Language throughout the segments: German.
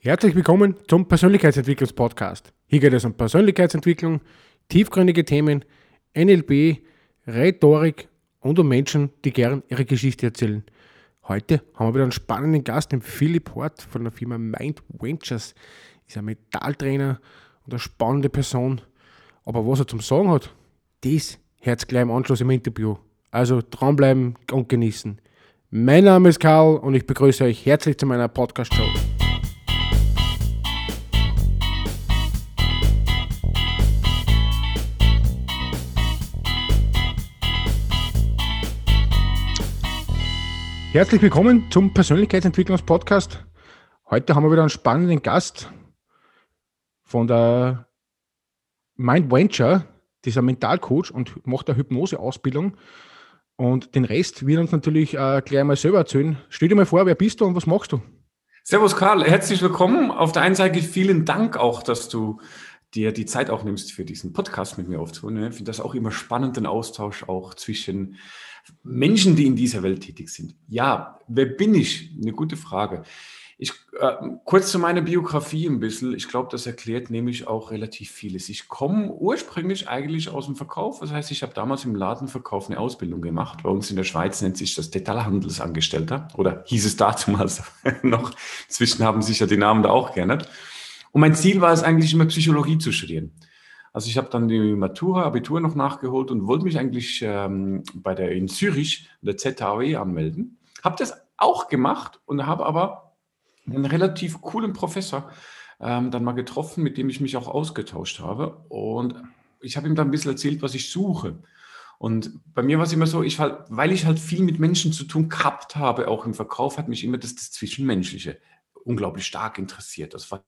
Herzlich willkommen zum Persönlichkeitsentwicklungspodcast. Hier geht es um Persönlichkeitsentwicklung, tiefgründige Themen, NLP, Rhetorik und um Menschen, die gern ihre Geschichte erzählen. Heute haben wir wieder einen spannenden Gast, den Philipp Hort von der Firma Mind Ventures. Ist ein Metalltrainer und eine spannende Person. Aber was er zum Sagen hat, das hört gleich im Anschluss im Interview. Also dranbleiben und genießen. Mein Name ist Karl und ich begrüße euch herzlich zu meiner Podcast-Show. Herzlich willkommen zum Persönlichkeitsentwicklungspodcast. Heute haben wir wieder einen spannenden Gast von der Mind Venture, dieser Mentalcoach und macht eine Hypnoseausbildung. Und den Rest wird uns natürlich äh, gleich mal selber erzählen. Stell dir mal vor, wer bist du und was machst du? Servus Karl, herzlich willkommen. Auf der einen Seite vielen Dank auch, dass du dir die Zeit auch nimmst, für diesen Podcast mit mir aufzunehmen. Ich finde das auch immer spannend, den Austausch auch zwischen Menschen, die in dieser Welt tätig sind. Ja, wer bin ich? Eine gute Frage. Ich, äh, kurz zu meiner Biografie ein bisschen. Ich glaube, das erklärt nämlich auch relativ vieles. Ich komme ursprünglich eigentlich aus dem Verkauf. Das heißt, ich habe damals im Ladenverkauf eine Ausbildung gemacht. Bei uns in der Schweiz nennt sich das Detailhandelsangestellter oder hieß es damals noch. Inzwischen haben sich ja die Namen da auch geändert. Und mein Ziel war es eigentlich immer Psychologie zu studieren. Also ich habe dann die Matura, Abitur noch nachgeholt und wollte mich eigentlich ähm, bei der in Zürich, der ZHW, anmelden. Habe das auch gemacht und habe aber einen relativ coolen Professor ähm, dann mal getroffen, mit dem ich mich auch ausgetauscht habe. Und ich habe ihm dann ein bisschen erzählt, was ich suche. Und bei mir war es immer so, ich halt, weil ich halt viel mit Menschen zu tun gehabt habe, auch im Verkauf, hat mich immer das, das Zwischenmenschliche unglaublich stark interessiert. Das war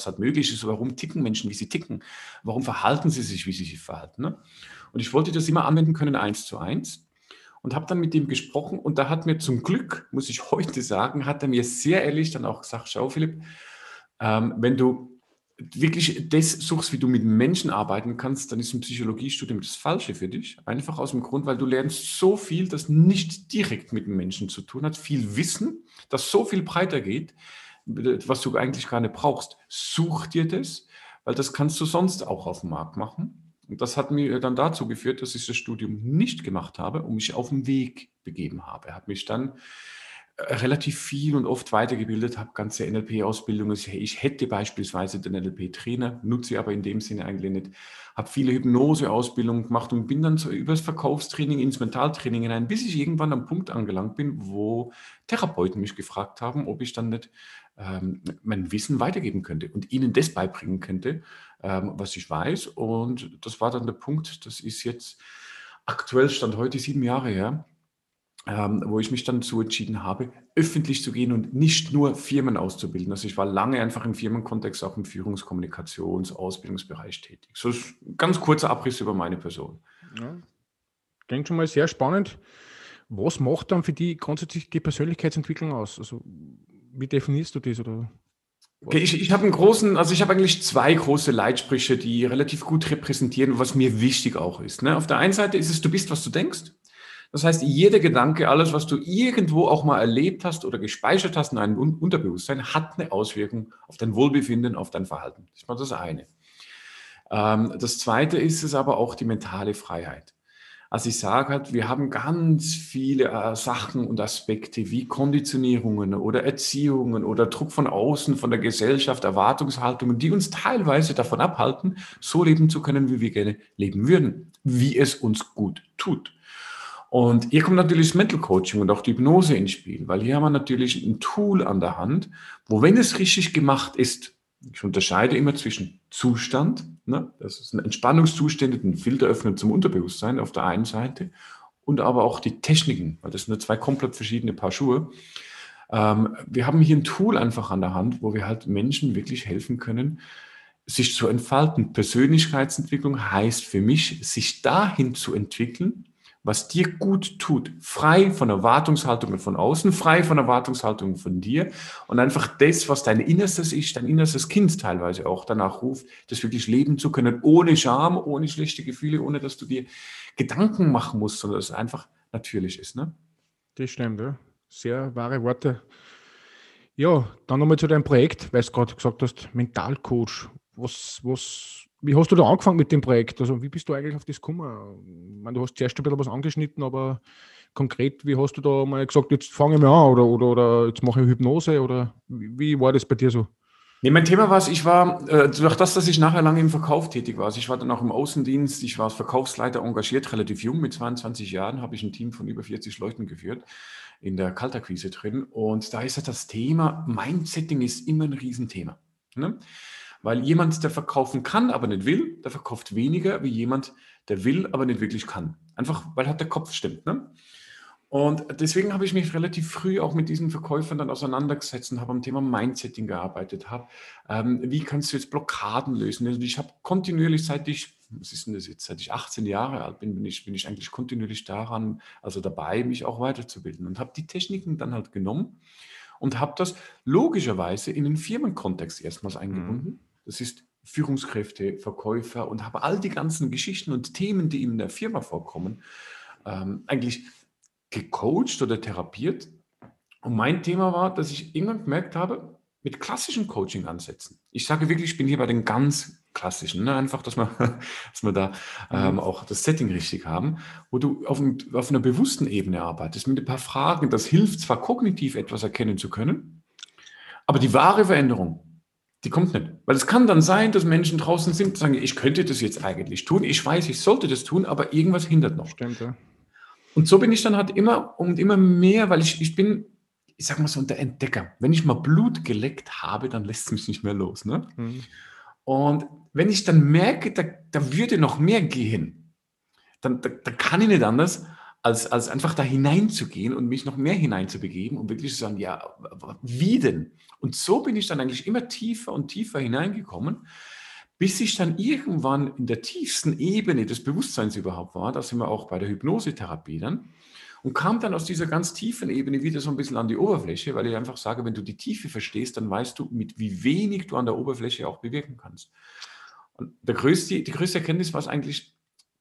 was halt möglich ist, warum ticken Menschen, wie sie ticken, warum verhalten sie sich, wie sie sich verhalten. Ne? Und ich wollte das immer anwenden können, eins zu eins. Und habe dann mit ihm gesprochen und da hat mir zum Glück, muss ich heute sagen, hat er mir sehr ehrlich dann auch gesagt, schau Philipp, ähm, wenn du wirklich das suchst, wie du mit Menschen arbeiten kannst, dann ist ein Psychologiestudium das Falsche für dich. Einfach aus dem Grund, weil du lernst so viel, das nicht direkt mit dem Menschen zu tun hat, viel Wissen, das so viel breiter geht, was du eigentlich gar nicht brauchst. Such dir das, weil das kannst du sonst auch auf dem Markt machen. Und das hat mir dann dazu geführt, dass ich das Studium nicht gemacht habe und mich auf den Weg begeben habe. Hat mich dann äh, relativ viel und oft weitergebildet, habe ganze NLP-Ausbildungen. Ich hätte beispielsweise den NLP-Trainer, nutze aber in dem Sinne eigentlich nicht. Habe viele Hypnose-Ausbildungen gemacht und bin dann so übers Verkaufstraining ins Mentaltraining hinein, bis ich irgendwann am Punkt angelangt bin, wo Therapeuten mich gefragt haben, ob ich dann nicht ähm, mein Wissen weitergeben könnte und ihnen das beibringen könnte, ähm, was ich weiß. Und das war dann der Punkt, das ist jetzt aktuell, stand heute sieben Jahre her, ähm, wo ich mich dann dazu entschieden habe, öffentlich zu gehen und nicht nur Firmen auszubilden. Also ich war lange einfach im Firmenkontext, auch im Führungskommunikations-, Ausbildungsbereich tätig. So ein ganz kurzer Abriss über meine Person. Ja. Klingt schon mal sehr spannend. Was macht dann für die grundsätzlich die Persönlichkeitsentwicklung aus? Also wie definierst du das? Oder? Okay, ich, ich habe einen großen, also ich habe eigentlich zwei große Leitsprüche, die relativ gut repräsentieren, was mir wichtig auch ist. Ne? Auf der einen Seite ist es, du bist, was du denkst. Das heißt, jeder Gedanke, alles, was du irgendwo auch mal erlebt hast oder gespeichert hast in einem Unterbewusstsein, hat eine Auswirkung auf dein Wohlbefinden, auf dein Verhalten. Das ist mal das eine. Ähm, das zweite ist es aber auch die mentale Freiheit. Also ich sage halt, wir haben ganz viele äh, Sachen und Aspekte wie Konditionierungen oder Erziehungen oder Druck von außen, von der Gesellschaft, Erwartungshaltungen, die uns teilweise davon abhalten, so leben zu können, wie wir gerne leben würden, wie es uns gut tut. Und hier kommt natürlich das Mental Coaching und auch die Hypnose ins Spiel, weil hier haben wir natürlich ein Tool an der Hand, wo, wenn es richtig gemacht ist, ich unterscheide immer zwischen Zustand, ne, das ist ein Entspannungszustand, ein Filter öffnen zum Unterbewusstsein auf der einen Seite und aber auch die Techniken, weil das sind zwei komplett verschiedene Paar Schuhe. Ähm, wir haben hier ein Tool einfach an der Hand, wo wir halt Menschen wirklich helfen können, sich zu entfalten. Persönlichkeitsentwicklung heißt für mich, sich dahin zu entwickeln, was dir gut tut, frei von Erwartungshaltungen von außen, frei von Erwartungshaltungen von dir und einfach das, was dein innerstes Ich, dein innerstes Kind teilweise auch danach ruft, das wirklich leben zu können, ohne Scham, ohne schlechte Gefühle, ohne dass du dir Gedanken machen musst, sondern es einfach natürlich ist. Ne? Das stimmt, ja. Sehr wahre Worte. Ja, dann nochmal zu deinem Projekt, weil du gerade gesagt hast, Mentalcoach. Was, was, wie hast du da angefangen mit dem Projekt? Also wie bist du eigentlich auf das gekommen? Ich meine, du hast zuerst ein bisschen was angeschnitten, aber konkret, wie hast du da mal gesagt, jetzt fange ich mal an oder, oder, oder jetzt mache ich Hypnose oder wie, wie war das bei dir so? Nee, mein Thema war es, ich war, äh, durch das, dass ich nachher lange im Verkauf tätig war, also ich war dann auch im Außendienst, ich war als Verkaufsleiter engagiert, relativ jung, mit 22 Jahren habe ich ein Team von über 40 Leuten geführt, in der Kaltakquise drin und da ist ja das Thema, Mindsetting ist immer ein Riesenthema. Ne? Weil jemand, der verkaufen kann, aber nicht will, der verkauft weniger wie jemand, der will, aber nicht wirklich kann. Einfach, weil halt der Kopf stimmt. Ne? Und deswegen habe ich mich relativ früh auch mit diesen Verkäufern dann auseinandergesetzt und habe am Thema Mindsetting gearbeitet. Habe, ähm, wie kannst du jetzt Blockaden lösen? Also ich habe kontinuierlich, seit ich, was ist denn das jetzt, seit ich 18 Jahre alt bin, bin ich, bin ich eigentlich kontinuierlich daran, also dabei, mich auch weiterzubilden und habe die Techniken dann halt genommen und habe das logischerweise in den Firmenkontext erstmals eingebunden. Mhm. Das ist Führungskräfte, Verkäufer und habe all die ganzen Geschichten und Themen, die in der Firma vorkommen, ähm, eigentlich gecoacht oder therapiert. Und mein Thema war, dass ich irgendwann gemerkt habe, mit klassischen Coaching-Ansätzen. Ich sage wirklich, ich bin hier bei den ganz klassischen, ne? einfach, dass wir, dass wir da ähm, mhm. auch das Setting richtig haben, wo du auf, ein, auf einer bewussten Ebene arbeitest, mit ein paar Fragen. Das hilft zwar kognitiv etwas erkennen zu können, aber die wahre Veränderung, die kommt nicht. Weil es kann dann sein, dass Menschen draußen sind und sagen, ich könnte das jetzt eigentlich tun, ich weiß, ich sollte das tun, aber irgendwas hindert noch. Stimmt, ja. Und so bin ich dann halt immer und immer mehr, weil ich, ich bin, ich sag mal so, der Entdecker. Wenn ich mal Blut geleckt habe, dann lässt es mich nicht mehr los. Ne? Mhm. Und wenn ich dann merke, da, da würde noch mehr gehen, dann, da, da kann ich nicht anders, als, als einfach da hineinzugehen und mich noch mehr hineinzubegeben und wirklich zu sagen, ja, wie denn? Und so bin ich dann eigentlich immer tiefer und tiefer hineingekommen, bis ich dann irgendwann in der tiefsten Ebene des Bewusstseins überhaupt war, da sind wir auch bei der Hypnosetherapie dann, und kam dann aus dieser ganz tiefen Ebene wieder so ein bisschen an die Oberfläche, weil ich einfach sage, wenn du die Tiefe verstehst, dann weißt du, mit wie wenig du an der Oberfläche auch bewirken kannst. Und der größte, die größte Erkenntnis war es eigentlich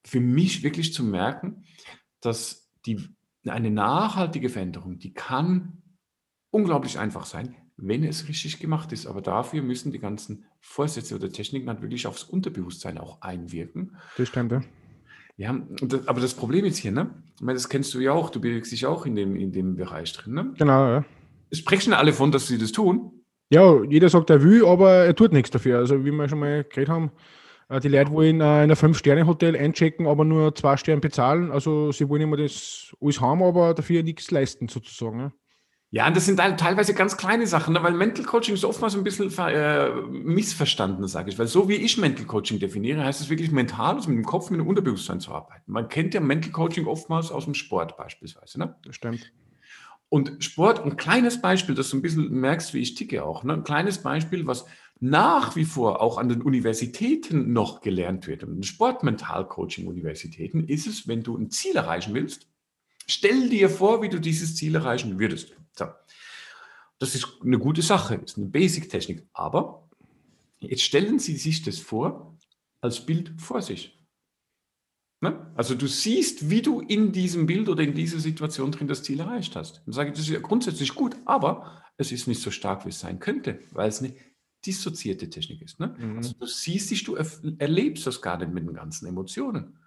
für mich wirklich zu merken, dass die, eine nachhaltige Veränderung, die kann unglaublich einfach sein, wenn es richtig gemacht ist. Aber dafür müssen die ganzen Vorsätze oder Techniken halt wirklich aufs Unterbewusstsein auch einwirken. Das stimmt, ja. Ja, aber das Problem ist hier, ne? Ich meine, das kennst du ja auch, du bewegst dich auch in dem, in dem Bereich drin, ne? Genau, ja. Es sprechen alle von, dass sie das tun. Ja, jeder sagt, er will, aber er tut nichts dafür. Also, wie wir schon mal geredet haben, die Leute wollen äh, in ein Fünf-Sterne-Hotel einchecken, aber nur zwei Sterne bezahlen. Also, sie wollen immer das alles haben, aber dafür nichts leisten, sozusagen. Ja, und das sind teilweise ganz kleine Sachen, ne? weil Mental Coaching ist oftmals ein bisschen äh, missverstanden, sage ich. Weil so wie ich Mental Coaching definiere, heißt es wirklich mental, also mit dem Kopf, mit dem Unterbewusstsein zu arbeiten. Man kennt ja Mental Coaching oftmals aus dem Sport beispielsweise. Ne? Das stimmt. Und Sport, ein kleines Beispiel, dass du ein bisschen merkst, wie ich ticke auch. Ne? Ein kleines Beispiel, was nach wie vor auch an den Universitäten noch gelernt wird, an den Sportmental-Coaching-Universitäten, ist es, wenn du ein Ziel erreichen willst, stell dir vor, wie du dieses Ziel erreichen würdest. So. Das ist eine gute Sache, ist eine Basic-Technik. Aber jetzt stellen Sie sich das vor als Bild vor sich. Ne? Also du siehst, wie du in diesem Bild oder in dieser Situation drin das Ziel erreicht hast. Dann sage ich, das ist ja grundsätzlich gut, aber es ist nicht so stark, wie es sein könnte, weil es eine dissoziierte Technik ist. Ne? Mhm. Also du siehst dich, du erlebst das gar nicht mit den ganzen Emotionen.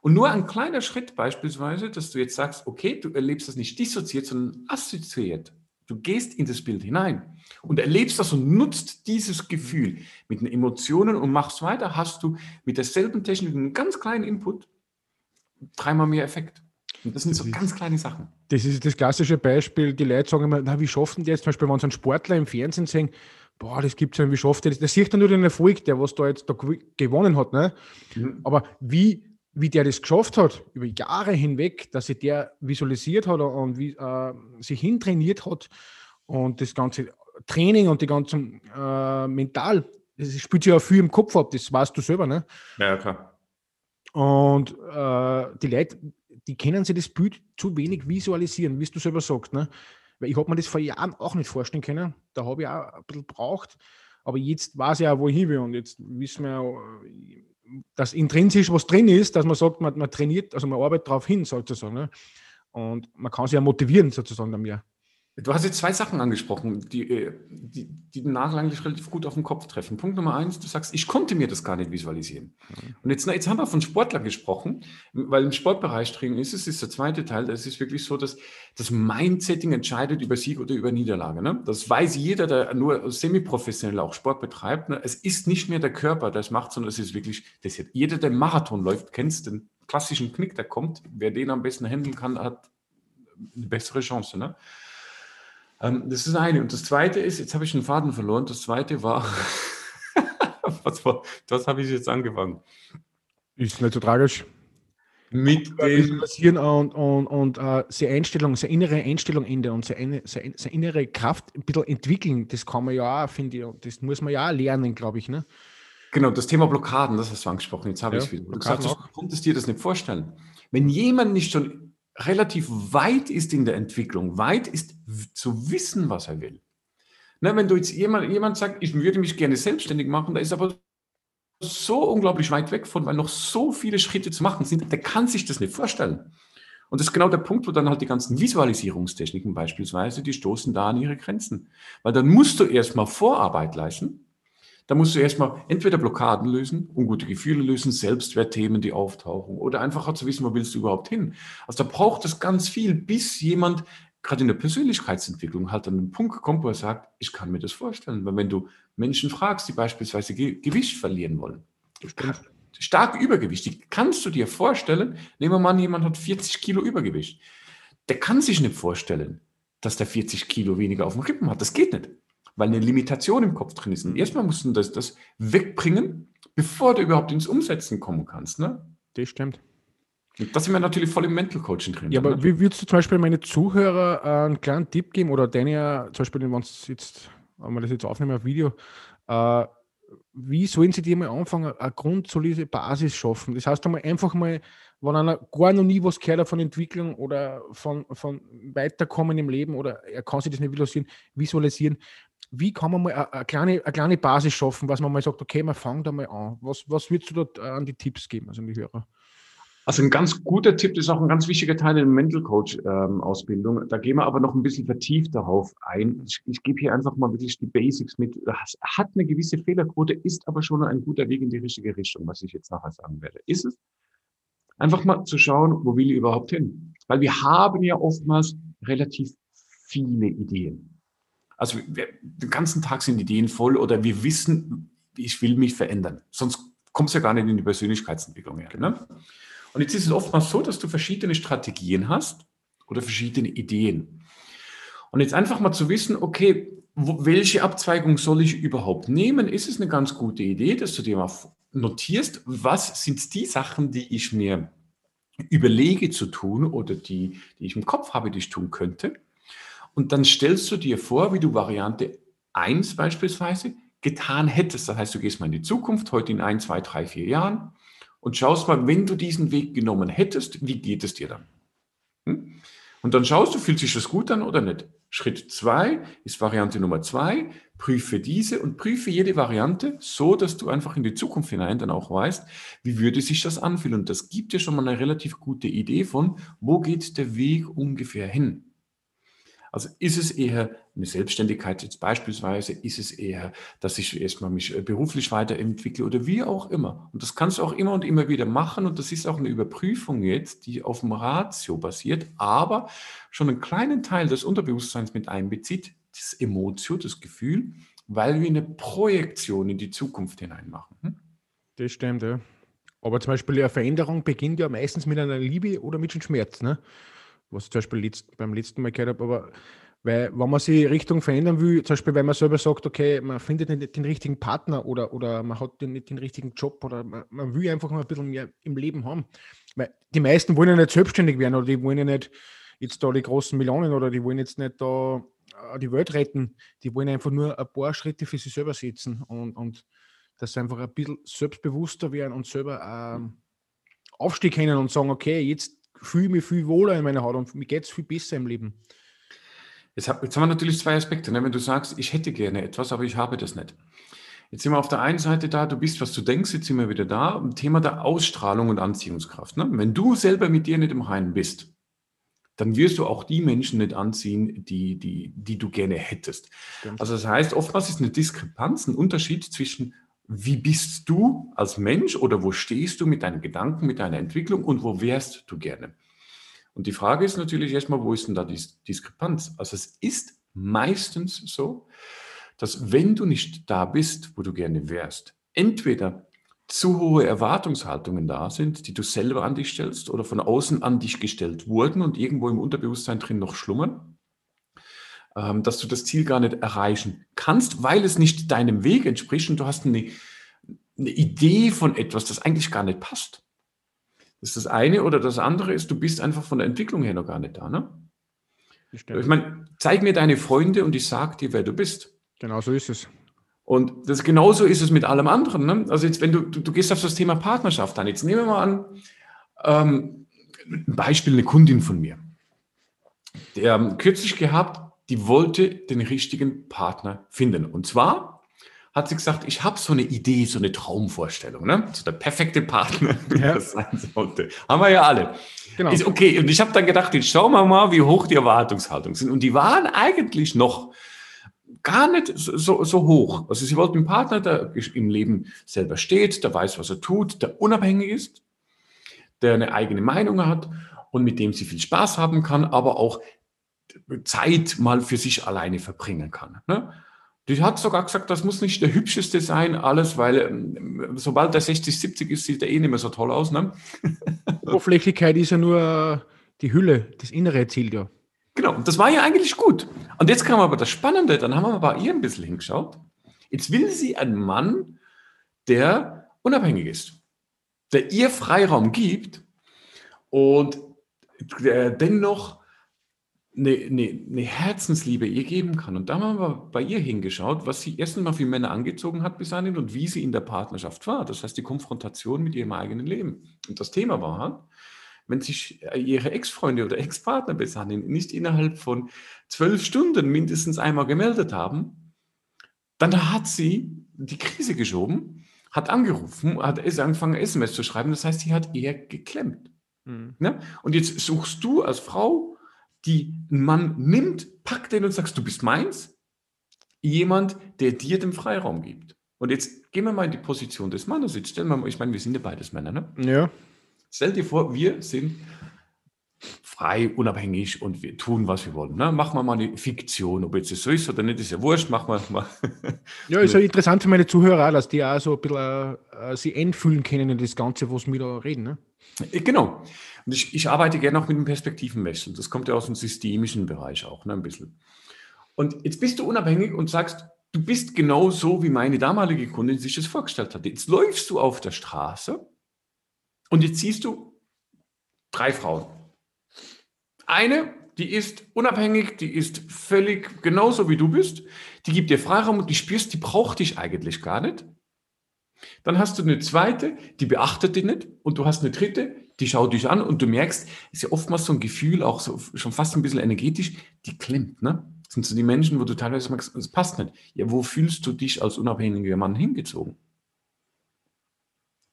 Und nur ein kleiner Schritt beispielsweise, dass du jetzt sagst, okay, du erlebst das nicht dissoziiert, sondern assoziiert. Du gehst in das Bild hinein und erlebst das und nutzt dieses Gefühl mit den Emotionen und machst weiter, hast du mit derselben Technik einen ganz kleinen Input dreimal mehr Effekt. Und das sind so ganz kleine Sachen. Das ist das klassische Beispiel. Die Leute sagen immer, na, wie schaffen die jetzt? Zum Beispiel, wenn sie einen Sportler im Fernsehen sehen, boah, das gibt es ja, wie schafft der das? Der sieht dann nur den Erfolg, der was da jetzt da gewonnen hat. Ne? Mhm. Aber wie wie der das geschafft hat, über Jahre hinweg, dass sich der visualisiert hat und wie, äh, sich hintrainiert hat und das ganze Training und die ganzen äh, mental, das spielt sich ja viel im Kopf ab, das weißt du selber, ne? Ja, klar. Und äh, die Leute, die können sich das Bild zu wenig visualisieren, wie du selber sagst, ne? Weil ich habe mir das vor Jahren auch nicht vorstellen können. Da habe ich auch ein bisschen gebraucht. Aber jetzt weiß ich auch, wo ich hin will. Und jetzt wissen wir ja, dass intrinsisch was drin ist, dass man sagt, man, man trainiert, also man arbeitet darauf hin sozusagen. Ne? Und man kann sich ja motivieren sozusagen mehr. Du hast jetzt zwei Sachen angesprochen, die, äh, die, die nachlanglich relativ gut auf den Kopf treffen. Punkt Nummer eins, du sagst, ich konnte mir das gar nicht visualisieren. Mhm. Und jetzt, jetzt haben wir von Sportlern gesprochen, weil im Sportbereich drin ist es, ist der zweite Teil, das ist wirklich so, dass das Mindsetting entscheidet über Sieg oder über Niederlage. Ne? Das weiß jeder, der nur semi-professionell auch Sport betreibt. Ne? Es ist nicht mehr der Körper, der es macht, sondern es ist wirklich, das hier. jeder, der Marathon läuft, kennst den klassischen Knick, der kommt. Wer den am besten handeln kann, hat eine bessere Chance. Ne? Ähm, das ist das eine. Und das zweite ist, jetzt habe ich einen Faden verloren. Das zweite war, was, war, was habe ich jetzt angefangen? Ist nicht so tragisch. Mit dem passieren und, und, und uh, seine Einstellung, seine innere Einstellung ändern und seine, seine, seine, innere Kraft ein bisschen entwickeln, das kann man ja auch, finde ich, das muss man ja auch lernen, glaube ich. Ne? Genau, das Thema Blockaden, das hast du angesprochen, jetzt habe ja, ich es wieder. Du sagst, du konntest dir das nicht vorstellen. Wenn jemand nicht schon relativ weit ist in der Entwicklung, weit ist zu wissen, was er will. Na, wenn du jetzt jemand, jemand sagt, ich würde mich gerne selbstständig machen, da ist aber so unglaublich weit weg von, weil noch so viele Schritte zu machen sind, der kann sich das nicht vorstellen. Und das ist genau der Punkt, wo dann halt die ganzen Visualisierungstechniken beispielsweise, die stoßen da an ihre Grenzen. Weil dann musst du erstmal Vorarbeit leisten, da musst du erstmal entweder Blockaden lösen, ungute Gefühle lösen, Selbstwertthemen, die auftauchen oder einfach zu wissen, wo willst du überhaupt hin. Also da braucht es ganz viel, bis jemand gerade in der Persönlichkeitsentwicklung halt an den Punkt kommt, wo er sagt, ich kann mir das vorstellen. Weil wenn du Menschen fragst, die beispielsweise Ge Gewicht verlieren wollen, stark Übergewicht, die kannst du dir vorstellen, nehmen wir mal an, jemand hat 40 Kilo Übergewicht. Der kann sich nicht vorstellen, dass der 40 Kilo weniger auf dem Rippen hat. Das geht nicht weil eine Limitation im Kopf drin ist. Und erstmal musst du das, das wegbringen, bevor du überhaupt ins Umsetzen kommen kannst. Ne? Das stimmt. Und da sind wir natürlich voll im Mental Coaching drin. Ja, aber ne? wie würdest du zum Beispiel meine Zuhörer äh, einen kleinen Tipp geben oder deine, zum Beispiel, wenn jetzt, wenn wir das jetzt aufnehmen auf Video, äh, wie sollen sie dir mal anfangen, eine grundsolide Basis schaffen? Das heißt einmal einfach mal, wenn einer gar noch nie was gehört hat von Entwicklung oder von, von Weiterkommen im Leben oder er kann sich das nicht visualisieren, visualisieren wie kann man mal eine kleine, eine kleine Basis schaffen, was man mal sagt, okay, man fangt da mal an. Was, was würdest du äh, an die Tipps geben, also an die Hörer? Also ein ganz guter Tipp, das ist auch ein ganz wichtiger Teil in der Mental Coach ähm. Da gehen wir aber noch ein bisschen vertieft darauf ein. Ich, ich gebe hier einfach mal wirklich die Basics mit. Das hat eine gewisse Fehlerquote, ist aber schon ein guter Weg in die richtige Richtung, was ich jetzt nachher sagen werde. Ist es? Einfach mal zu schauen, wo will ich überhaupt hin? Weil wir haben ja oftmals relativ viele Ideen. Also wir, den ganzen Tag sind Ideen voll oder wir wissen, ich will mich verändern. Sonst kommt es ja gar nicht in die Persönlichkeitsentwicklung her. Ne? Und jetzt ist es oftmals so, dass du verschiedene Strategien hast oder verschiedene Ideen. Und jetzt einfach mal zu wissen, okay, wo, welche Abzweigung soll ich überhaupt nehmen, ist es eine ganz gute Idee, dass du dir mal notierst, was sind die Sachen, die ich mir überlege zu tun oder die, die ich im Kopf habe, die ich tun könnte. Und dann stellst du dir vor, wie du Variante 1 beispielsweise getan hättest. Das heißt, du gehst mal in die Zukunft, heute in ein, zwei, drei, vier Jahren und schaust mal, wenn du diesen Weg genommen hättest, wie geht es dir dann? Hm? Und dann schaust du, fühlt sich das gut an oder nicht? Schritt 2 ist Variante Nummer 2. Prüfe diese und prüfe jede Variante so, dass du einfach in die Zukunft hinein dann auch weißt, wie würde sich das anfühlen. Und das gibt dir schon mal eine relativ gute Idee von, wo geht der Weg ungefähr hin. Also ist es eher eine Selbstständigkeit jetzt beispielsweise, ist es eher, dass ich erstmal mich äh, beruflich weiterentwickle oder wie auch immer. Und das kannst du auch immer und immer wieder machen und das ist auch eine Überprüfung jetzt, die auf dem Ratio basiert, aber schon einen kleinen Teil des Unterbewusstseins mit einbezieht, das Emotio, das Gefühl, weil wir eine Projektion in die Zukunft hinein machen. Hm? Das stimmt, ja. Aber zum Beispiel eine Veränderung beginnt ja meistens mit einer Liebe oder mit einem Schmerz. Ne? Was ich zum Beispiel letzt, beim letzten Mal gehört habe, aber weil, wenn man sich Richtung verändern will, zum Beispiel, wenn man selber sagt, okay, man findet nicht den richtigen Partner oder, oder man hat nicht den richtigen Job oder man, man will einfach mal ein bisschen mehr im Leben haben. Weil die meisten wollen ja nicht selbstständig werden oder die wollen ja nicht jetzt da die großen Millionen oder die wollen jetzt nicht da äh, die Welt retten. Die wollen einfach nur ein paar Schritte für sich selber setzen und, und dass sie einfach ein bisschen selbstbewusster werden und selber ähm, aufstehen können und sagen, okay, jetzt fühle mich viel wohler in meiner Haut und mir geht es viel besser im Leben. Jetzt, hab, jetzt haben wir natürlich zwei Aspekte. Ne? Wenn du sagst, ich hätte gerne etwas, aber ich habe das nicht. Jetzt sind wir auf der einen Seite da, du bist, was du denkst, jetzt sind wir wieder da, im Thema der Ausstrahlung und Anziehungskraft. Ne? Wenn du selber mit dir nicht im Reinen bist, dann wirst du auch die Menschen nicht anziehen, die, die, die du gerne hättest. Stimmt. Also das heißt, oftmals ist eine Diskrepanz, ein Unterschied zwischen wie bist du als Mensch oder wo stehst du mit deinen Gedanken, mit deiner Entwicklung und wo wärst du gerne? Und die Frage ist natürlich erstmal, wo ist denn da die Diskrepanz? Also es ist meistens so, dass wenn du nicht da bist, wo du gerne wärst, entweder zu hohe Erwartungshaltungen da sind, die du selber an dich stellst oder von außen an dich gestellt wurden und irgendwo im Unterbewusstsein drin noch schlummern, dass du das Ziel gar nicht erreichen kannst, weil es nicht deinem Weg entspricht und du hast eine, eine Idee von etwas, das eigentlich gar nicht passt. Das ist das eine oder das andere ist, du bist einfach von der Entwicklung her noch gar nicht da. Ne? Ich meine, zeig mir deine Freunde und ich sag dir, wer du bist. Genau so ist es. Und das genauso ist es mit allem anderen. Ne? Also jetzt, wenn du, du, du, gehst auf das Thema Partnerschaft an, jetzt nehmen wir mal an, ähm, ein Beispiel, eine Kundin von mir, der ähm, kürzlich gehabt, die wollte den richtigen Partner finden. Und zwar hat sie gesagt, ich habe so eine Idee, so eine Traumvorstellung, ne? so der perfekte Partner, wie ja. das sein sollte. Haben wir ja alle. Genau. Ist okay. Und ich habe dann gedacht, jetzt schauen wir mal, wie hoch die Erwartungshaltungen sind. Und die waren eigentlich noch gar nicht so, so hoch. Also sie wollten einen Partner, der im Leben selber steht, der weiß, was er tut, der unabhängig ist, der eine eigene Meinung hat und mit dem sie viel Spaß haben kann, aber auch Zeit mal für sich alleine verbringen kann. Ne? Die hat sogar gesagt, das muss nicht der hübscheste sein, alles, weil ähm, sobald der 60, 70 ist, sieht er eh nicht mehr so toll aus. Ne? Oberflächlichkeit ist ja nur die Hülle, das Innere zählt ja. Genau, das war ja eigentlich gut. Und jetzt kam aber das Spannende, dann haben wir bei ihr ein bisschen hingeschaut. Jetzt will sie einen Mann, der unabhängig ist, der ihr Freiraum gibt und der dennoch eine, eine, eine Herzensliebe ihr geben kann. Und da haben wir bei ihr hingeschaut, was sie erstens mal für Männer angezogen hat bis dahin und wie sie in der Partnerschaft war. Das heißt, die Konfrontation mit ihrem eigenen Leben. Und das Thema war halt, wenn sich ihre Ex-Freunde oder Ex-Partner bis dahin nicht innerhalb von zwölf Stunden mindestens einmal gemeldet haben, dann hat sie die Krise geschoben, hat angerufen, hat angefangen, SMS zu schreiben. Das heißt, sie hat eher geklemmt. Mhm. Ne? Und jetzt suchst du als Frau, die einen Mann nimmt, packt den und sagst, du bist meins, jemand, der dir den Freiraum gibt. Und jetzt gehen wir mal in die Position des Mannes. Jetzt stellen wir mal, ich meine, wir sind ja beides Männer, ne? Ja. Stell dir vor, wir sind frei, unabhängig und wir tun, was wir wollen. Ne? Machen wir mal eine Fiktion, ob jetzt das so ist oder nicht, ist ja wurscht, machen wir mal. ja, ist ja interessant für meine Zuhörer, dass die auch so ein bisschen äh, sie einfühlen können in das Ganze, was wir da reden. Ne? Äh, genau. Und ich, ich arbeite gerne auch mit dem Perspektivenwechsel. Das kommt ja aus dem systemischen Bereich auch, ne, ein bisschen. Und jetzt bist du unabhängig und sagst, du bist genau so, wie meine damalige Kundin sich das vorgestellt hat. Jetzt läufst du auf der Straße und jetzt siehst du drei Frauen. Eine, die ist unabhängig, die ist völlig genauso wie du bist, die gibt dir Freiraum und die spürst, die braucht dich eigentlich gar nicht. Dann hast du eine zweite, die beachtet dich nicht und du hast eine dritte, die schaut dich an und du merkst, ist ja oftmals so ein Gefühl, auch so schon fast ein bisschen energetisch, die klemmt, ne? Das sind so die Menschen, wo du teilweise merkst, das passt nicht. Ja, wo fühlst du dich als unabhängiger Mann hingezogen?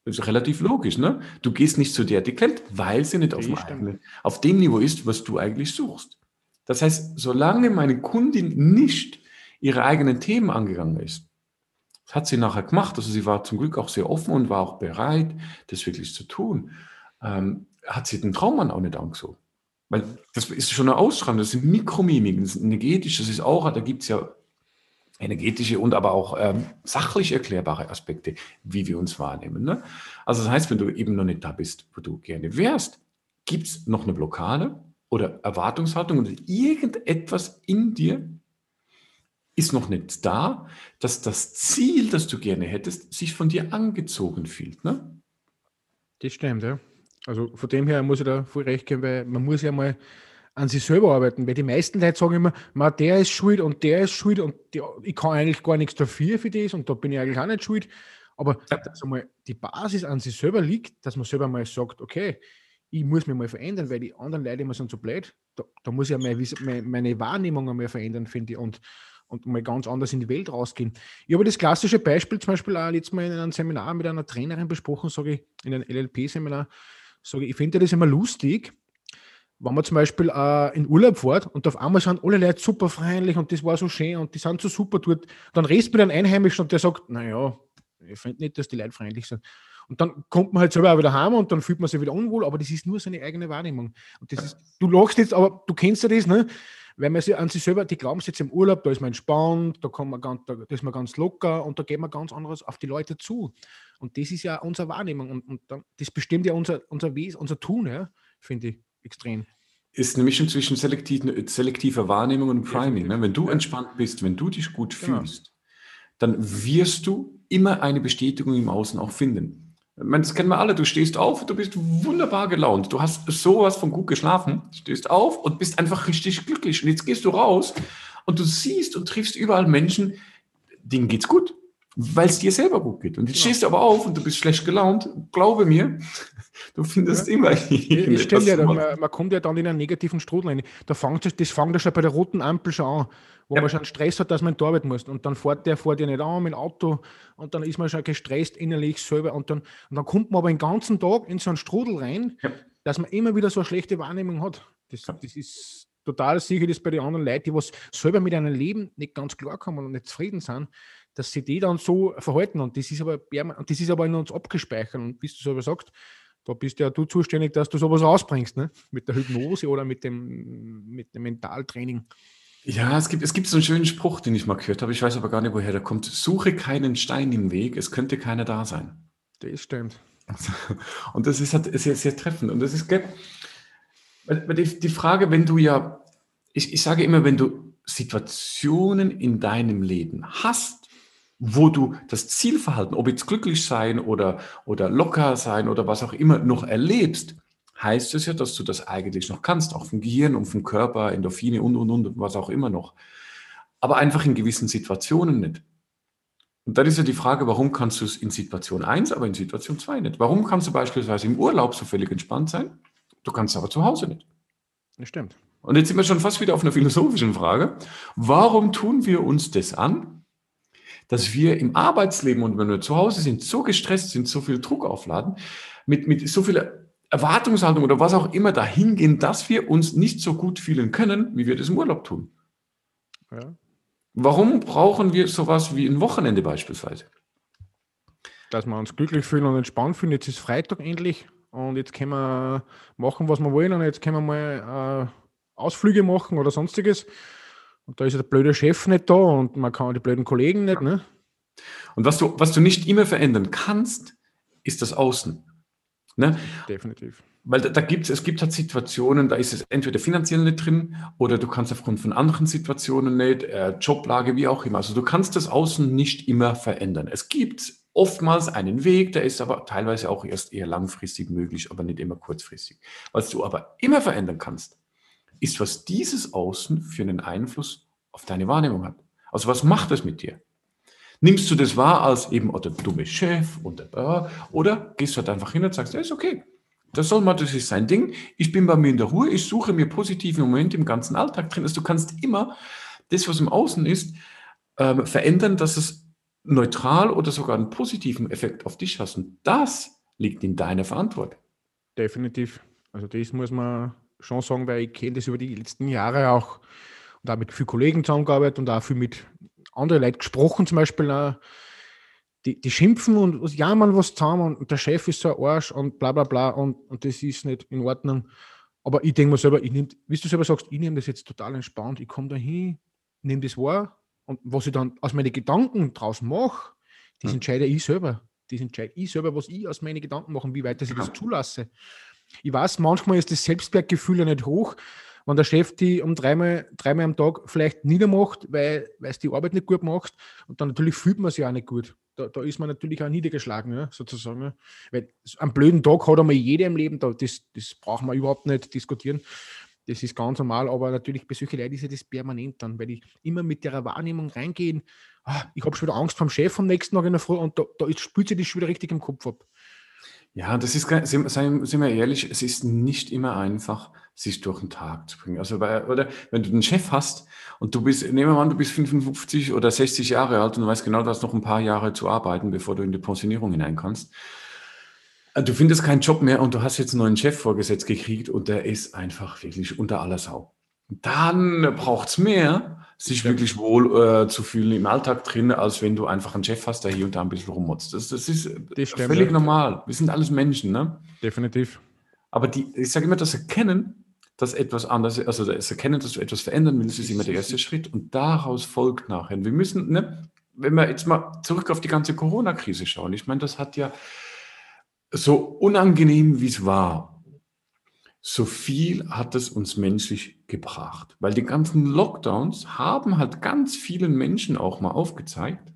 Das ist relativ logisch, ne? Du gehst nicht zu der, die klemmt, weil sie nicht auf dem, eigenen, auf dem Niveau ist, was du eigentlich suchst. Das heißt, solange meine Kundin nicht ihre eigenen Themen angegangen ist, hat sie nachher gemacht, also sie war zum Glück auch sehr offen und war auch bereit, das wirklich zu tun, ähm, hat sie den Traummann auch nicht angezogen. Weil das ist schon eine Ausstrahlung, das sind Mikromimiken, das ist energetisch, das ist auch, da gibt es ja energetische und aber auch ähm, sachlich erklärbare Aspekte, wie wir uns wahrnehmen. Ne? Also das heißt, wenn du eben noch nicht da bist, wo du gerne wärst, gibt es noch eine Blockade oder Erwartungshaltung und irgendetwas in dir ist noch nicht da, dass das Ziel, das du gerne hättest, sich von dir angezogen fühlt. Ne? Das stimmt, ja. Also von dem her muss ich da voll recht geben, weil man muss ja mal an sich selber arbeiten, weil die meisten Leute sagen immer, man, der ist schuld und der ist schuld und die, ich kann eigentlich gar nichts dafür für das und da bin ich eigentlich auch nicht schuld. Aber ja. dass einmal die Basis an sich selber liegt, dass man selber mal sagt, okay, ich muss mich mal verändern, weil die anderen Leute immer sind so blöd. Da, da muss ich ja meine, meine Wahrnehmung einmal verändern, finde ich, und, und mal ganz anders in die Welt rausgehen. Ich habe das klassische Beispiel zum Beispiel auch letztes Mal in einem Seminar mit einer Trainerin besprochen, sage ich, in einem LLP-Seminar, sage ich, ich finde das immer lustig, wenn man zum Beispiel äh, in Urlaub fährt und auf einmal sind alle Leute super freundlich und das war so schön und die sind so super dort, dann redest du mit einem Einheimischen und der sagt, naja, ich finde nicht, dass die Leute freundlich sind. Und dann kommt man halt selber auch wieder heim und dann fühlt man sich wieder unwohl, aber das ist nur seine eigene Wahrnehmung. Und das ist, du lachst jetzt, aber du kennst ja das, ne? Weil man sich an sich selber, die glauben jetzt im Urlaub, da ist man entspannt, da, kann man ganz, da ist man ganz locker und da geht man ganz anderes auf die Leute zu. Und das ist ja unsere Wahrnehmung und, und dann, das bestimmt ja unser, unser Wesen, unser Tun, ja, finde ich extrem. Ist eine Mischung zwischen selektiv, selektiver Wahrnehmung und Priming. Ne? Wenn du entspannt bist, wenn du dich gut genau. fühlst, dann wirst du immer eine Bestätigung im Außen auch finden. Ich meine, das kennen wir alle. Du stehst auf, du bist wunderbar gelaunt. Du hast sowas von gut geschlafen, stehst auf und bist einfach richtig glücklich. Und jetzt gehst du raus und du siehst und triffst überall Menschen, denen geht's gut, weil es dir selber gut geht. Und jetzt ja. stehst du aber auf und du bist schlecht gelaunt. Glaube mir, du findest ja. immer irgendetwas. Ja, man, man, kommt ja dann in einen negativen Strudel rein. Da fängt, das fängt ja schon bei der roten Ampel schon an wo ja. man schon Stress hat, dass man in die Arbeit muss. Und dann fährt der fährt ja nicht an mit dem Auto und dann ist man schon gestresst innerlich selber. Und dann, und dann kommt man aber den ganzen Tag in so einen Strudel rein, ja. dass man immer wieder so eine schlechte Wahrnehmung hat. Das, ja. das ist total sicher, dass bei den anderen Leuten, die was selber mit einem Leben nicht ganz klar kommen und nicht zufrieden sind, dass sie die dann so verhalten. Und das ist aber, und das ist aber in uns abgespeichert. Und wie du selber sagst, da bist ja du zuständig, dass du sowas rausbringst, ne? mit der Hypnose oder mit dem, mit dem Mentaltraining. Ja, es gibt, es gibt so einen schönen Spruch, den ich mal gehört habe. Ich weiß aber gar nicht, woher der kommt. Suche keinen Stein im Weg, es könnte keiner da sein. Das stimmt. Und das ist halt sehr, sehr treffend. Und das ist, die, die Frage, wenn du ja, ich, ich sage immer, wenn du Situationen in deinem Leben hast, wo du das Zielverhalten, ob jetzt glücklich sein oder, oder locker sein oder was auch immer, noch erlebst, heißt es ja, dass du das eigentlich noch kannst, auch vom Gehirn und vom Körper, Endorphine und, und, und, was auch immer noch. Aber einfach in gewissen Situationen nicht. Und dann ist ja die Frage, warum kannst du es in Situation 1, aber in Situation 2 nicht? Warum kannst du beispielsweise im Urlaub so völlig entspannt sein? Du kannst aber zu Hause nicht. Das stimmt. Und jetzt sind wir schon fast wieder auf einer philosophischen Frage. Warum tun wir uns das an, dass wir im Arbeitsleben und wenn wir zu Hause sind, so gestresst sind, so viel Druck aufladen, mit, mit so viel Erwartungshaltung oder was auch immer dahin gehen, dass wir uns nicht so gut fühlen können, wie wir das im Urlaub tun. Ja. Warum brauchen wir sowas wie ein Wochenende beispielsweise? Dass wir uns glücklich fühlen und entspannt fühlen. Jetzt ist Freitag endlich und jetzt können wir machen, was wir wollen und jetzt können wir mal äh, Ausflüge machen oder sonstiges. Und da ist der blöde Chef nicht da und man kann die blöden Kollegen nicht. Ne? Und was du, was du nicht immer verändern kannst, ist das Außen. Ne? Definitiv. Weil da, da gibt es, es gibt halt Situationen, da ist es entweder finanziell nicht drin oder du kannst aufgrund von anderen Situationen nicht, äh, Joblage, wie auch immer. Also du kannst das Außen nicht immer verändern. Es gibt oftmals einen Weg, der ist aber teilweise auch erst eher langfristig möglich, aber nicht immer kurzfristig. Was du aber immer verändern kannst, ist, was dieses Außen für einen Einfluss auf deine Wahrnehmung hat. Also was macht es mit dir? Nimmst du das wahr als eben oder dumme Chef und äh, oder gehst du halt einfach hin und sagst, ja, ist okay. Das soll mal, das ist sein Ding. Ich bin bei mir in der Ruhe, ich suche mir positive Momente im ganzen Alltag drin. Also du kannst immer das, was im Außen ist, äh, verändern, dass es neutral oder sogar einen positiven Effekt auf dich hast. Und das liegt in deiner Verantwortung. Definitiv. Also das muss man schon sagen, weil ich kenne das über die letzten Jahre auch und auch mit vielen Kollegen zusammengearbeitet und auch viel mit andere Leute gesprochen, zum Beispiel, äh, die, die schimpfen und jammern was zusammen und der Chef ist so ein Arsch und bla bla bla und, und das ist nicht in Ordnung. Aber ich denke mir selber, ich nehm, wie du selber sagst, ich nehme das jetzt total entspannt, ich komme da hin, nehme das wahr und was ich dann aus meinen Gedanken draus mache, das ja. entscheide ich selber. Das entscheide ich selber, was ich aus meinen Gedanken mache, wie weit ich das zulasse. Ich weiß, manchmal ist das Selbstwertgefühl ja nicht hoch, wenn der Chef die um dreimal, dreimal am Tag vielleicht niedermacht, weil es die Arbeit nicht gut macht, und dann natürlich fühlt man sich auch nicht gut. Da, da ist man natürlich auch niedergeschlagen, ja, sozusagen. Ja. Weil am blöden Tag hat einmal jeder im Leben, da, das, das brauchen wir überhaupt nicht diskutieren. Das ist ganz normal, aber natürlich bei solchen Leuten ist ja das permanent dann, weil ich immer mit der Wahrnehmung reingehen, ah, ich habe schon wieder Angst vom Chef am nächsten Tag in der Früh und da, da spült sich das schon wieder richtig im Kopf ab. Ja, das ist, sind wir ehrlich, es ist nicht immer einfach, sich durch den Tag zu bringen. Also, bei, oder wenn du einen Chef hast und du bist, nehmen wir an, du bist 55 oder 60 Jahre alt und du weißt genau, du hast noch ein paar Jahre zu arbeiten, bevor du in die Pensionierung hinein kannst. Äh, du findest keinen Job mehr und du hast jetzt einen neuen Chef vorgesetzt gekriegt und der ist einfach wirklich unter aller Sau. Dann braucht es mehr, sich wirklich wohl äh, zu fühlen im Alltag drin, als wenn du einfach einen Chef hast, der hier und da ein bisschen rummotzt. Das, das ist stimmt, völlig ja. normal. Wir sind alles Menschen, ne? Definitiv. Aber die, ich sage immer, das Erkennen, dass etwas anders, also das Erkennen, dass du etwas verändern willst, ist immer der erste Schritt und daraus folgt nachher. Wir müssen, ne, wenn wir jetzt mal zurück auf die ganze Corona-Krise schauen, ich meine, das hat ja so unangenehm, wie es war, so viel hat es uns menschlich gebracht. Weil die ganzen Lockdowns haben halt ganz vielen Menschen auch mal aufgezeigt,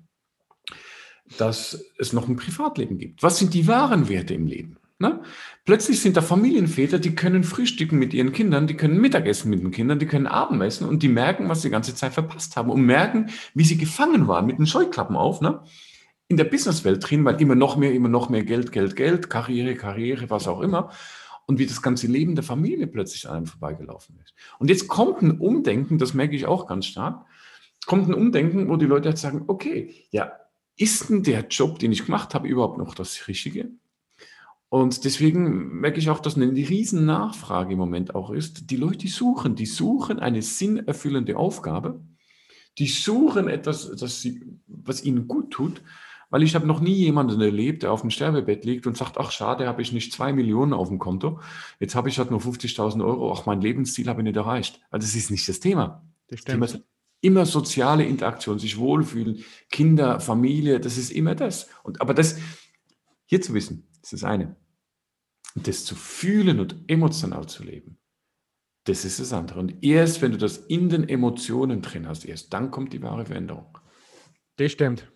dass es noch ein Privatleben gibt. Was sind die wahren Werte im Leben? Ne? Plötzlich sind da Familienväter, die können frühstücken mit ihren Kindern, die können Mittagessen mit den Kindern, die können Abendessen und die merken, was sie die ganze Zeit verpasst haben und merken, wie sie gefangen waren mit den Scheuklappen auf. Ne? In der Businesswelt drin, weil immer noch mehr, immer noch mehr Geld, Geld, Geld, Karriere, Karriere, was auch immer. Und wie das ganze Leben der Familie plötzlich an einem vorbeigelaufen ist. Und jetzt kommt ein Umdenken, das merke ich auch ganz stark, kommt ein Umdenken, wo die Leute jetzt sagen, okay, ja, ist denn der Job, den ich gemacht habe, überhaupt noch das Richtige? Und deswegen merke ich auch, dass eine riesen Nachfrage im Moment auch ist. Die Leute die suchen, die suchen eine sinnerfüllende Aufgabe. Die suchen etwas, das sie, was ihnen gut tut. Weil ich habe noch nie jemanden erlebt, der auf dem Sterbebett liegt und sagt, ach schade, habe ich nicht zwei Millionen auf dem Konto. Jetzt habe ich halt nur 50.000 Euro. Auch mein Lebensziel habe ich nicht erreicht. Weil das ist nicht das Thema. Das, das Thema ist immer soziale Interaktion, sich wohlfühlen, Kinder, Familie, das ist immer das. Und, aber das hier zu wissen, das ist das eine. Und das zu fühlen und emotional zu leben, das ist das andere. Und erst wenn du das in den Emotionen drin hast, erst dann kommt die wahre Veränderung. Das stimmt.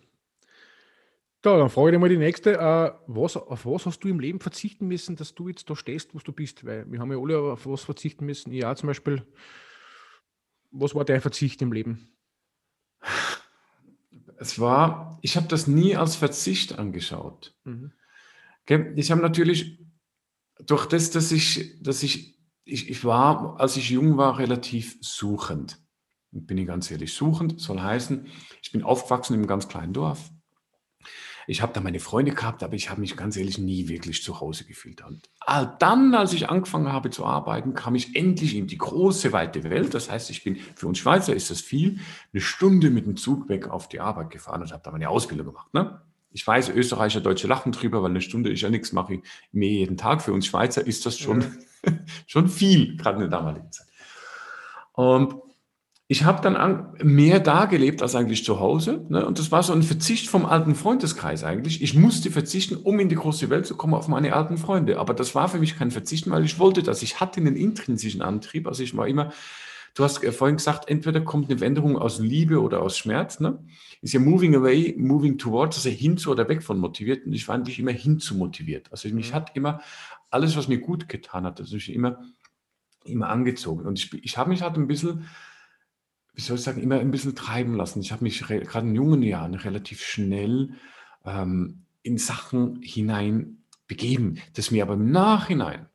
Da, dann frage ich dir mal die nächste. Äh, was, auf was hast du im Leben verzichten müssen, dass du jetzt da stehst, wo du bist? Weil wir haben ja alle auf was verzichten müssen. Ja, zum Beispiel, was war dein Verzicht im Leben? Es war, ich habe das nie als Verzicht angeschaut. Mhm. Ich habe natürlich durch das, dass ich, dass ich, ich, ich war, als ich jung war, relativ suchend. Bin ich ganz ehrlich, suchend soll heißen, ich bin aufgewachsen in einem ganz kleinen Dorf. Ich habe da meine Freunde gehabt, aber ich habe mich ganz ehrlich nie wirklich zu Hause gefühlt. Und dann, als ich angefangen habe zu arbeiten, kam ich endlich in die große, weite Welt. Das heißt, ich bin, für uns Schweizer ist das viel, eine Stunde mit dem Zug weg auf die Arbeit gefahren und habe da meine Ausbildung gemacht. Ne? Ich weiß, Österreicher, Deutsche lachen drüber, weil eine Stunde ist ja nichts, mache ich mehr jeden Tag. Für uns Schweizer ist das schon, ja. schon viel, gerade in der damaligen Zeit. Und ich habe dann an, mehr da gelebt als eigentlich zu Hause. Ne? Und das war so ein Verzicht vom alten Freundeskreis eigentlich. Ich musste verzichten, um in die große Welt zu kommen, auf meine alten Freunde. Aber das war für mich kein Verzichten, weil ich wollte das. Ich hatte einen intrinsischen Antrieb. Also ich war immer, du hast vorhin gesagt, entweder kommt eine Veränderung aus Liebe oder aus Schmerz. Ne? ist ja moving away, moving towards, also hin zu oder weg von motiviert. Und ich war eigentlich immer hin zu motiviert. Also mich mhm. hat immer alles, was mir gut getan hat, also ich immer, immer angezogen. Und ich, ich habe mich halt ein bisschen, wie soll ich sagen, immer ein bisschen treiben lassen. Ich habe mich gerade in jungen Jahren relativ schnell ähm, in Sachen hinein begeben, das mir aber im Nachhinein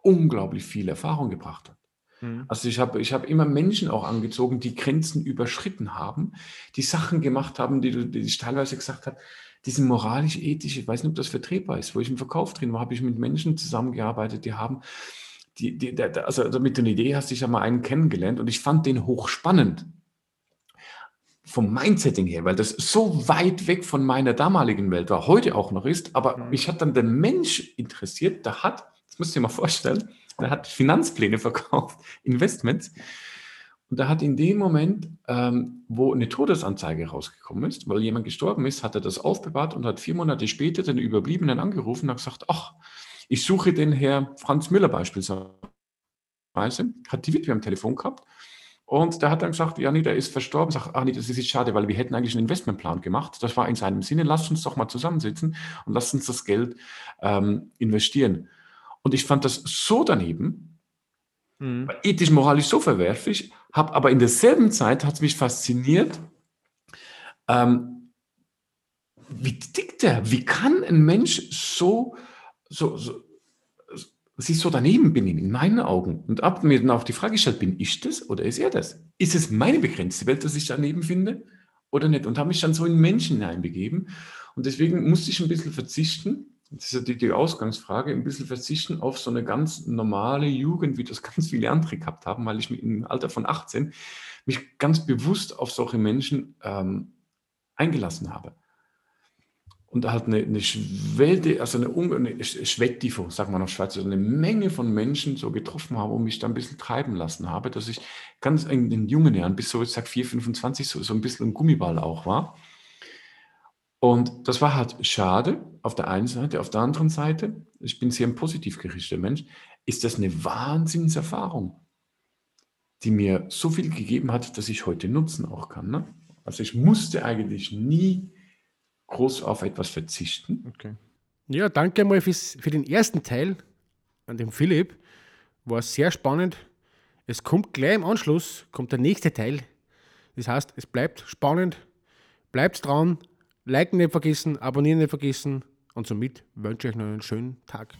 unglaublich viel Erfahrung gebracht hat. Mhm. Also ich habe ich hab immer Menschen auch angezogen, die Grenzen überschritten haben, die Sachen gemacht haben, die, du, die ich teilweise gesagt habe, die sind moralisch, ethisch, ich weiß nicht, ob das vertretbar ist. Wo ich im Verkauf drin war, habe ich mit Menschen zusammengearbeitet, die haben, die, die, also damit du eine Idee hast, ich habe mal einen kennengelernt und ich fand den hochspannend vom Mindsetting her, weil das so weit weg von meiner damaligen Welt war, heute auch noch ist, aber mhm. mich hat dann der Mensch interessiert, der hat, das musst du dir mal vorstellen, der hat Finanzpläne verkauft, Investments. Und er hat in dem Moment, ähm, wo eine Todesanzeige rausgekommen ist, weil jemand gestorben ist, hat er das aufbewahrt und hat vier Monate später den Überbliebenen angerufen und hat gesagt, ach, ich suche den Herr Franz Müller beispielsweise, hat die Witwe am Telefon gehabt und der hat dann gesagt, ja, nee, der ist verstorben. Sag, ach nee, das ist jetzt schade, weil wir hätten eigentlich einen Investmentplan gemacht. Das war in seinem Sinne, lasst uns doch mal zusammensitzen und lasst uns das Geld ähm, investieren. Und ich fand das so daneben, mhm. ethisch, moralisch so verwerflich, habe aber in derselben Zeit hat es mich fasziniert, ähm, wie tickt der? Wie kann ein Mensch so, so, so sich so daneben benehmen, in meinen Augen. Und ab mir dann auch die Frage gestellt, bin ich das oder ist er das? Ist es meine begrenzte Welt, dass ich daneben finde oder nicht? Und habe mich dann so in Menschen hineinbegeben. Und deswegen musste ich ein bisschen verzichten das ist ja die, die Ausgangsfrage, ein bisschen verzichten auf so eine ganz normale Jugend, wie das ganz viele andere gehabt haben, weil ich mich im Alter von 18 mich ganz bewusst auf solche Menschen ähm, eingelassen habe. Und halt eine, eine Schwelle, also eine, eine Schwettifo, sagen wir noch Schweiz, also eine Menge von Menschen so getroffen habe und mich da ein bisschen treiben lassen habe, dass ich ganz in den jungen Jahren, bis so, ich sag 4, 25, so, so ein bisschen ein Gummiball auch war. Und das war halt schade auf der einen Seite. Auf der anderen Seite, ich bin sehr ein positiv gerichteter Mensch, ist das eine Wahnsinnserfahrung, die mir so viel gegeben hat, dass ich heute nutzen auch kann. Ne? Also ich musste eigentlich nie groß auf etwas verzichten. Okay. Ja, danke mal fürs, für den ersten Teil an dem Philipp. War sehr spannend. Es kommt gleich im Anschluss, kommt der nächste Teil. Das heißt, es bleibt spannend. Bleibt dran, Liken nicht vergessen, abonnieren nicht vergessen und somit wünsche ich euch noch einen schönen Tag.